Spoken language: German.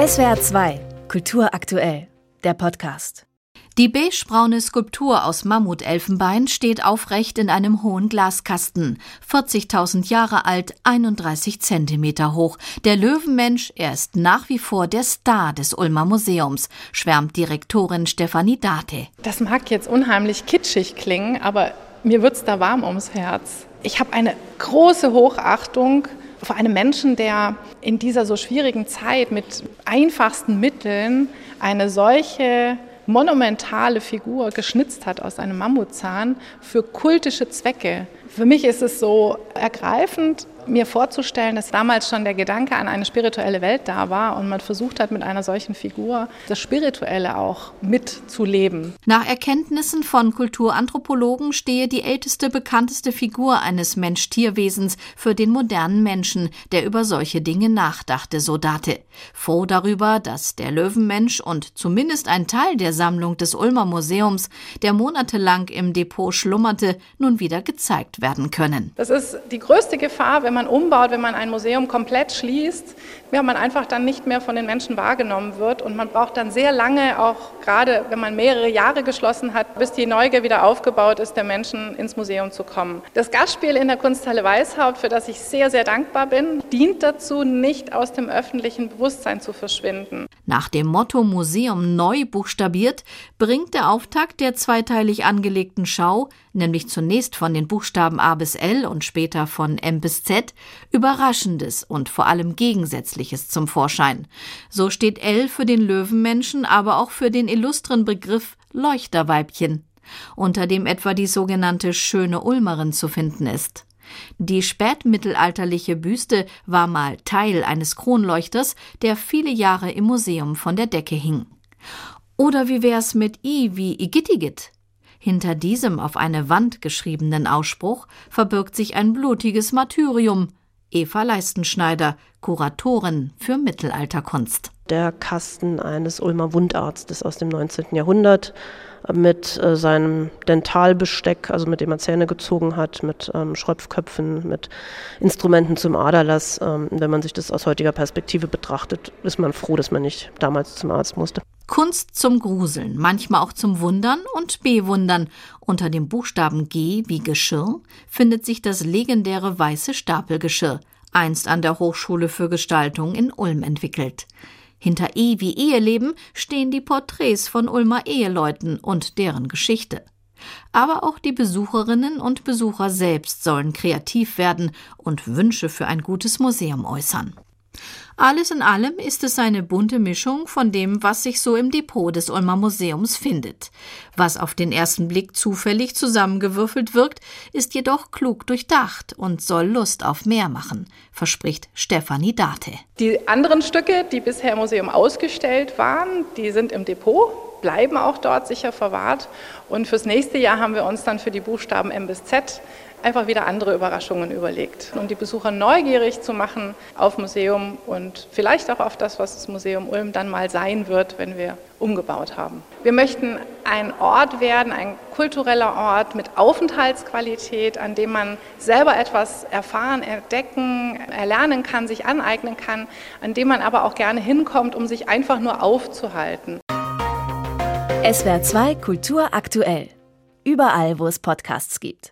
SWR 2, Kultur aktuell, der Podcast. Die beigebraune Skulptur aus Mammutelfenbein steht aufrecht in einem hohen Glaskasten, 40.000 Jahre alt, 31 Zentimeter hoch. Der Löwenmensch, er ist nach wie vor der Star des Ulmer Museums, schwärmt Direktorin Stefanie Date. Das mag jetzt unheimlich kitschig klingen, aber mir wird's da warm ums Herz. Ich habe eine große Hochachtung vor einem Menschen, der in dieser so schwierigen Zeit mit einfachsten Mitteln eine solche monumentale Figur geschnitzt hat aus einem Mammutzahn für kultische Zwecke. Für mich ist es so ergreifend, mir vorzustellen, dass damals schon der Gedanke an eine spirituelle Welt da war und man versucht hat, mit einer solchen Figur das Spirituelle auch mitzuleben. Nach Erkenntnissen von Kulturanthropologen stehe die älteste bekannteste Figur eines Mensch-Tierwesens für den modernen Menschen, der über solche Dinge nachdachte, so Date. Froh darüber, dass der Löwenmensch und zumindest ein Teil der Sammlung des Ulmer Museums, der monatelang im Depot schlummerte, nun wieder gezeigt werden können. Das ist die größte Gefahr, wenn man umbaut, wenn man ein Museum komplett schließt, ja, man einfach dann nicht mehr von den Menschen wahrgenommen wird. Und man braucht dann sehr lange, auch gerade wenn man mehrere Jahre geschlossen hat, bis die Neugier wieder aufgebaut ist, der Menschen ins Museum zu kommen. Das Gastspiel in der Kunsthalle Weißhaupt, für das ich sehr, sehr dankbar bin, dient dazu, nicht aus dem öffentlichen Bewusstsein zu verschwinden. Nach dem Motto Museum neu buchstabiert, bringt der Auftakt der zweiteilig angelegten Schau, nämlich zunächst von den Buchstaben A bis L und später von M bis Z, Überraschendes und vor allem Gegensätzliches zum Vorschein. So steht L für den Löwenmenschen, aber auch für den illustren Begriff Leuchterweibchen, unter dem etwa die sogenannte schöne Ulmerin zu finden ist. Die spätmittelalterliche Büste war mal Teil eines Kronleuchters, der viele Jahre im Museum von der Decke hing. Oder wie wär's mit I wie Igittigit? Hinter diesem auf eine Wand geschriebenen Ausspruch verbirgt sich ein blutiges Martyrium. Eva Leistenschneider, Kuratorin für Mittelalterkunst. Der Kasten eines Ulmer Wundarztes aus dem 19. Jahrhundert mit äh, seinem Dentalbesteck, also mit dem er Zähne gezogen hat, mit ähm, Schröpfköpfen, mit Instrumenten zum Aderlass. Ähm, wenn man sich das aus heutiger Perspektive betrachtet, ist man froh, dass man nicht damals zum Arzt musste. Kunst zum Gruseln, manchmal auch zum Wundern und Bewundern. Unter dem Buchstaben G wie Geschirr findet sich das legendäre weiße Stapelgeschirr, einst an der Hochschule für Gestaltung in Ulm entwickelt. Hinter E wie Eheleben stehen die Porträts von Ulmer Eheleuten und deren Geschichte. Aber auch die Besucherinnen und Besucher selbst sollen kreativ werden und Wünsche für ein gutes Museum äußern. Alles in allem ist es eine bunte Mischung von dem, was sich so im Depot des Ulmer Museums findet. Was auf den ersten Blick zufällig zusammengewürfelt wirkt, ist jedoch klug durchdacht und soll Lust auf mehr machen, verspricht Stefanie Date. Die anderen Stücke, die bisher im Museum ausgestellt waren, die sind im Depot bleiben auch dort sicher verwahrt. Und fürs nächste Jahr haben wir uns dann für die Buchstaben M bis Z einfach wieder andere Überraschungen überlegt. Um die Besucher neugierig zu machen auf Museum und vielleicht auch auf das, was das Museum Ulm dann mal sein wird, wenn wir umgebaut haben. Wir möchten ein Ort werden, ein kultureller Ort mit Aufenthaltsqualität, an dem man selber etwas erfahren, entdecken, erlernen kann, sich aneignen kann, an dem man aber auch gerne hinkommt, um sich einfach nur aufzuhalten. SWR 2 Kultur aktuell. Überall, wo es Podcasts gibt.